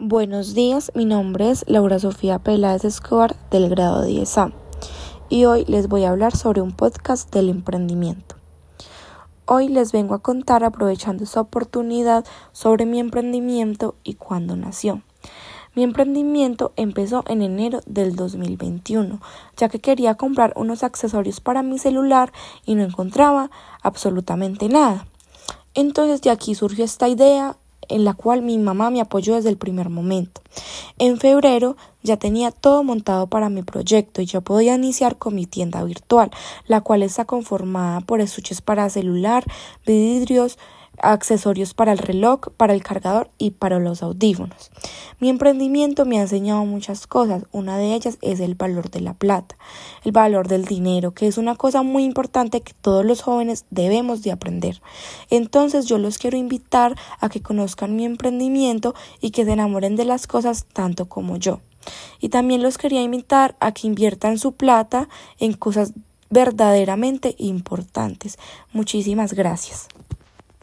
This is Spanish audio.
Buenos días, mi nombre es Laura Sofía Peláez Escobar del grado 10A y hoy les voy a hablar sobre un podcast del emprendimiento. Hoy les vengo a contar aprovechando esta oportunidad sobre mi emprendimiento y cuándo nació. Mi emprendimiento empezó en enero del 2021, ya que quería comprar unos accesorios para mi celular y no encontraba absolutamente nada. Entonces de aquí surgió esta idea en la cual mi mamá me apoyó desde el primer momento. En febrero ya tenía todo montado para mi proyecto y ya podía iniciar con mi tienda virtual, la cual está conformada por estuches para celular, vidrios, accesorios para el reloj, para el cargador y para los audífonos. Mi emprendimiento me ha enseñado muchas cosas. Una de ellas es el valor de la plata, el valor del dinero, que es una cosa muy importante que todos los jóvenes debemos de aprender. Entonces yo los quiero invitar a que conozcan mi emprendimiento y que se enamoren de las cosas tanto como yo. Y también los quería invitar a que inviertan su plata en cosas verdaderamente importantes. Muchísimas gracias.